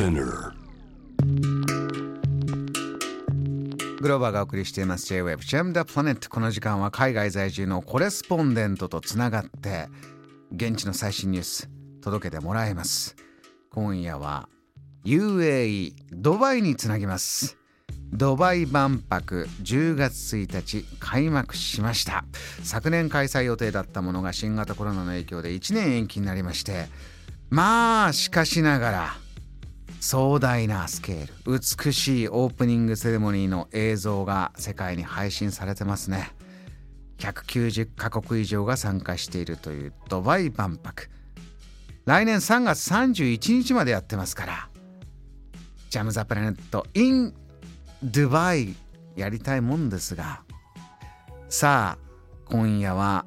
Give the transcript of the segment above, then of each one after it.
Spinner グローバーがお送りしています。J-Web ジェムダプラネット。この時間は海外在住のコレスポンデントとつながって現地の最新ニュース届けてもらいます。今夜は UAE ドバイにつなぎます。ドバイ万博10月1日開幕しました。昨年開催予定だったものが新型コロナの影響で1年延期になりましてまあしかしながら壮大なスケール美しいオープニングセレモニーの映像が世界に配信されてますね。190カ国以上が参加しているというドバイ万博。来年3月31日までやってますから。ジャム・ザ・プラネット in ドバイやりたいもんですが。さあ今夜は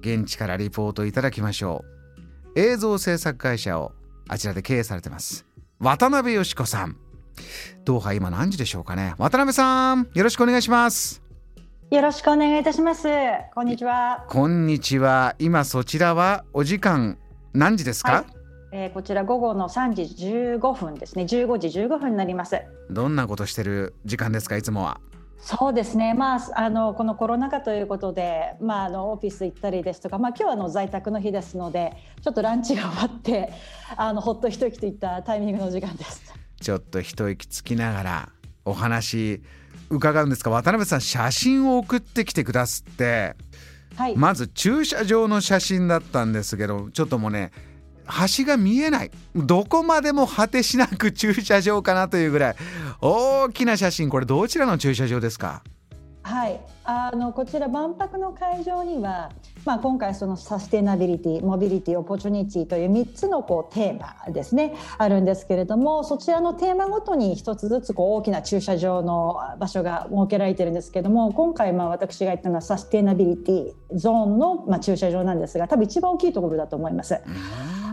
現地からリポートいただきましょう。映像制作会社をあちらで経営されてます。渡辺よし子さん。ドーハ今何時でしょうかね。渡辺さんよろしくお願いします。よろしくお願いいたします。こんにちは。こんにちは。今そちらはお時間何時ですか、はい。えー、こちら午後の3時15分ですね。15時15分になります。どんなことしてる時間ですか？いつもはそうですね、まあ、あのこのコロナ禍ということで、まあ、あのオフィス行ったりですとか、まあ、今日はあの在宅の日ですのでちょっとランチが終わってあのほっと一息といったタイミングの時間です。ちょっと一息つきながらお話伺うんですか渡辺さん写真を送ってきてくださって、はい、まず駐車場の写真だったんですけどちょっともうね橋が見えない。どこまでも果てしなく駐車場かなというぐらい大きな写真。これどちらの駐車場ですか？はい。あのこちら万博の会場には、まあ、今回そのサステナビリティモビリティ opportunity という3つのこうテーマですね。あるんですけれどもそちらのテーマごとに1つずつこう大きな駐車場の場所が設けられてるんですけれども今回まあ私が言ったのはサステナビリティゾーンのま駐車場なんですが多分一番大きいところだと思います。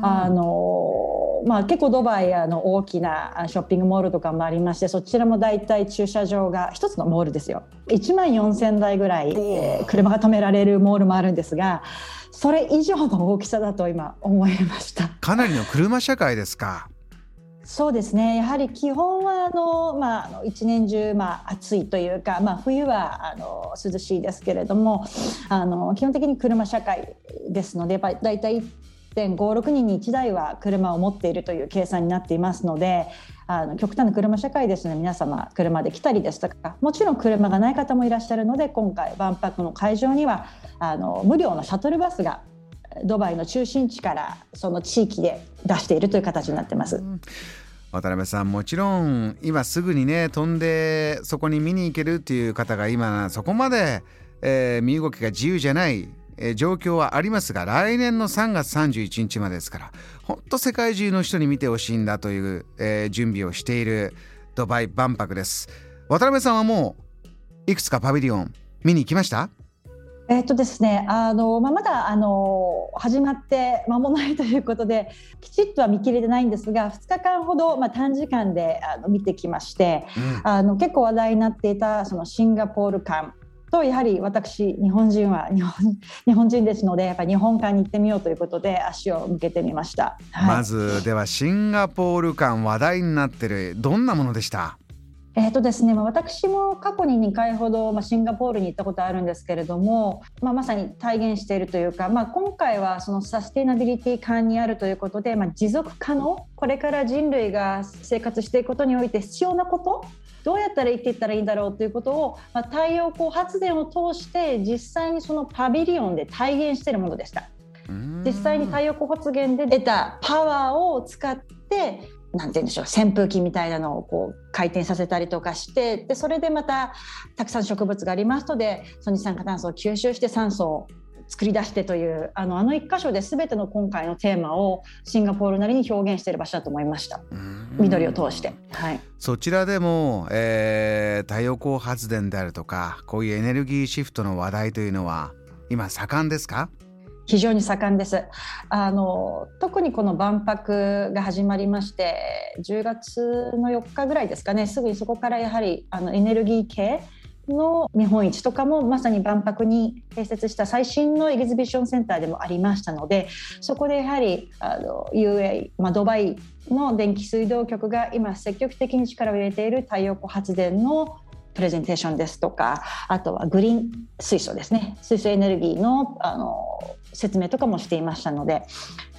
あのまあ、結構ドバイあの大きなショッピングモールとかもありましてそちらも大体駐車場が1つのモールですよ。1万4,000台ぐらい、えー、車が止められるモールもあるんですがそれ以上の大きさだと今思いました。かなりの車社会ですか？そうですね。やはり基本はあの、まあ、一年中、まあ、暑いというか、まあ、冬はあの涼しいですけれどもあの基本的に車社会ですのでだいたい1.56人に1台は車を持っているという計算になっていますのであの極端な車社会ですので皆様車で来たりですとかもちろん車がない方もいらっしゃるので今回万博の会場にはあの無料のシャトルバスがドバイの中心地からその地域で出しているという形になってます。渡辺さんもちろん今すぐにね飛んでそこに見に行けるっていう方が今そこまで、えー、身動きが自由じゃないえ状況はありますが来年の3月31日までですから本当世界中の人に見てほしいんだという、えー、準備をしているドバイ万博です。渡辺さんはもういくつかパビリオン見に行きました？えっとですね、あのまあ、まだあの始まって間もないということできちっとは見切れてないんですが2日間ほど、まあ、短時間であの見てきまして、うん、あの結構話題になっていたそのシンガポール館とやはり私日本人は 日本日本人ですのでやっぱり日本館に行ってみようということで足を向けてみました、はい、まずではシンガポール館話題になってるどんなものでした？えーとですね、私も過去に2回ほど、まあ、シンガポールに行ったことあるんですけれども、まあ、まさに体現しているというか、まあ、今回はそのサステナビリティ感にあるということで、まあ、持続可能これから人類が生活していくことにおいて必要なことどうやったら生きていったらいいんだろうということを、まあ、太陽光発電を通して実際にそのパビリオンで体現しているものでした。実際に太陽光発電で出たパワーを使ってなんて言うんでしょう扇風機みたいなのをこう回転させたりとかしてでそれでまたたくさん植物がありますのでその二酸化炭素を吸収して酸素を作り出してというあのあの一箇所で全ての今回のテーマをシンガポールなりに表現している場所だと思いました緑を通して、はい、そちらでも、えー、太陽光発電であるとかこういうエネルギーシフトの話題というのは今盛んですか？非常に盛んです。あの特にこの万博が始まりまして10月の4日ぐらいですかね。すぐにそこからやはりあのエネルギー系の見本市とかもまさに万博に併設した最新のエキシビションセンターでもありましたのでそこでやはりあの UA、まあ、ドバイの電気水道局が今積極的に力を入れている太陽光発電のプレゼンテーションですとかあとはグリーン水素ですね。水素エネルギーのあの説明とかもしていましたので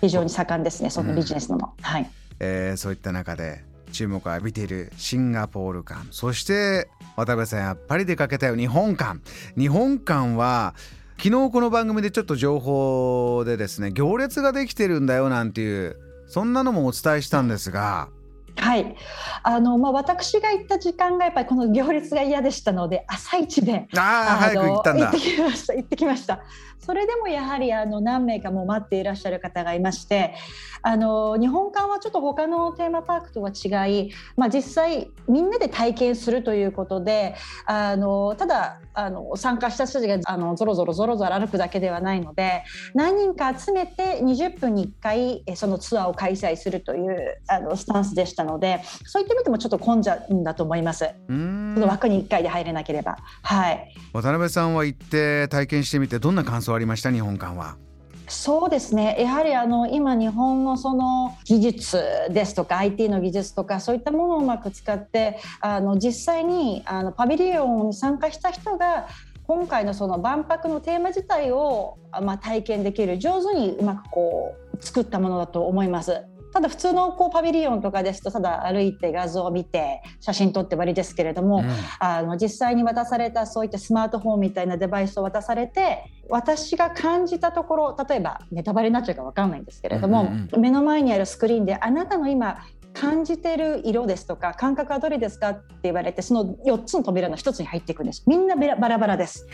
非常に盛んですねそのビジネスのも、うん、はい。えー、そういった中で注目を浴びているシンガポール館。そして渡辺さんやっぱり出かけたよ日本館。日本館は昨日この番組でちょっと情報でですね行列ができてるんだよなんていうそんなのもお伝えしたんですがはい。あのまあ、私が行った時間がやっぱりこの行列が嫌でしたので朝一で行ってきました。行ってきました。それでもやはりあの何名かも待っていらっしゃる方がいましてあの日本館はちょっと他のテーマパークとは違い、まあ、実際みんなで体験するということであのただあの参加した人たちがあのぞろぞろぞろぞろ歩くだけではないので何人か集めて20分に1回そのツアーを開催するというあのスタンスでしたのでそういった意味でもちょっと混んじゃうんだと思います。その枠に1回で入れなければ。はい、渡辺さんは行って体験してみてどんな感想ありました？日本館は。そうですねやはりあの今日本のその技術ですとか IT の技術とかそういったものをうまく使ってあの実際にあのパビリオンに参加した人が今回のその万博のテーマ自体を、まあ、体験できる上手にうまくこう作ったものだと思います。ただ普通のこうパビリオンとかですとただ歩いて画像を見て写真撮って終わりですけれども、うん、あの実際に渡されたそういったスマートフォンみたいなデバイスを渡されて私が感じたところ例えばネタバレになっちゃうか分かんないんですけれども、うんうん、目の前にあるスクリーンであなたの今感じてる色ですとか感覚はどれですかって言われてその4つの扉の1つに入っていくんです。みんなバラバラです。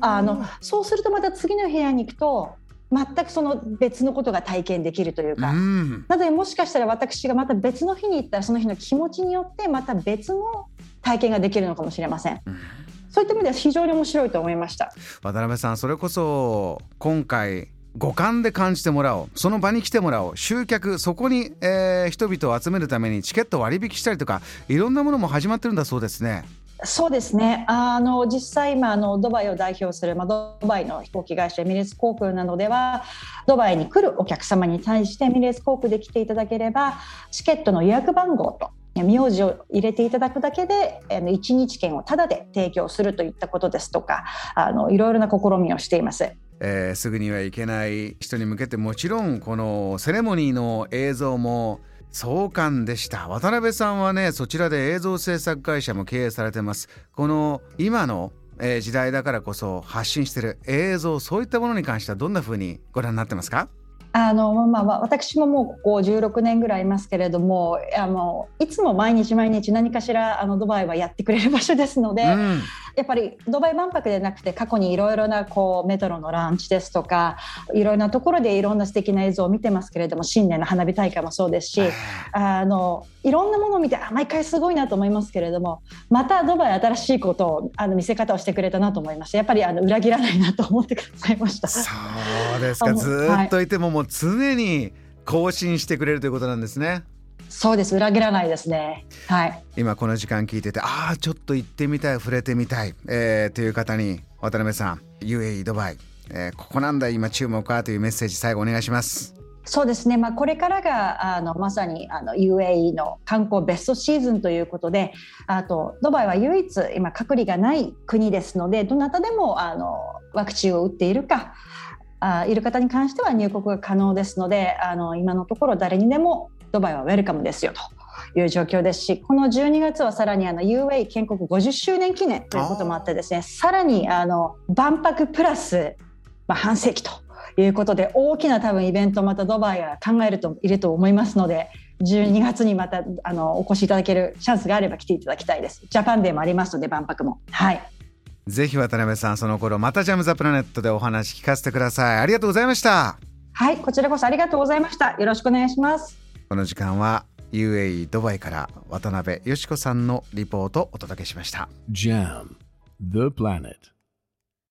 あのそうするとまた次の部屋に行くと全くその別のことが体験できるというか、うん、なのでもしかしたら私がまた別の日に行ったらその日の気持ちによってまた別の体験ができるのかもしれません。うん。そういった意味では非常に面白いと思いました。渡辺さんそれこそ今回五感で感じてもらおう。その場に来てもらおう。集客そこに、えー、人々を集めるためにチケット割引したりとかいろんなものも始まってるんだそうですね。そうですねあの実際今あのドバイを代表する、まあ、ドバイの飛行機会社エミレーツ航空などではドバイに来るお客様に対してエミレーツ航空で来ていただければチケットの予約番号と名字を入れていただくだけで1日券をタダで提供するといったことですとかあのいろいろな試みをしています。えー、すぐには行けない人に向けてもちろんこのセレモニーの映像も壮観でした。渡辺さんはねそちらで映像制作会社も経営されてます。この今の時代だからこそ発信してる映像そういったものに関してはどんな風にご覧になってますか？あのまあ、私ももうここ16年ぐらいいますけれどもあのいつも毎日毎日何かしらあのドバイはやってくれる場所ですので、うん、やっぱりドバイ万博でなくて過去にいろいろなこうメトロのランチですとかいろいろなところでいろんな素敵な映像を見てますけれども新年の花火大会もそうですしあのいろんなものを見て毎回すごいなと思いますけれどもまたドバイ新しいことをあの見せ方をしてくれたなと思いました。やっぱりあの裏切らないなと思ってくださいました。そうですか。ずっといてももう常に更新してくれるということなんですね。そうです。裏切らないですね。はい。今この時間聞いててああちょっと行ってみたい。触れてみたい、えー、という方に渡辺さん UAE ドバイ、えー、ここなんだ。今注目かというメッセージ最後お願いします。そうですね、まあ、これからがあのまさにあの UAE の観光ベストシーズンということであとドバイは唯一今隔離がない国ですのでどなたでもあのワクチンを打っているかあいる方に関しては入国が可能ですのであの今のところ誰にでもドバイはウェルカムですよと。いう状況ですしこの12月はさらにあの UAE 建国50周年記念ということもあってですねさらにあの万博プラス、まあ、半世紀ということで大きな多分イベントをまたドバイは考えるといると思いますので12月にまたあのお越しいただけるチャンスがあれば来ていただきたいです。ジャパンデーもありますので万博も。はい。ぜひ渡辺さんその頃またジャム・ザ・プラネットでお話聞かせてください。ありがとうございました。はいこちらこそありがとうございました。よろしくお願いしますこの時間は UAE ドバイから渡辺よし子さんのリポートをお届けしました。JAM The Planet.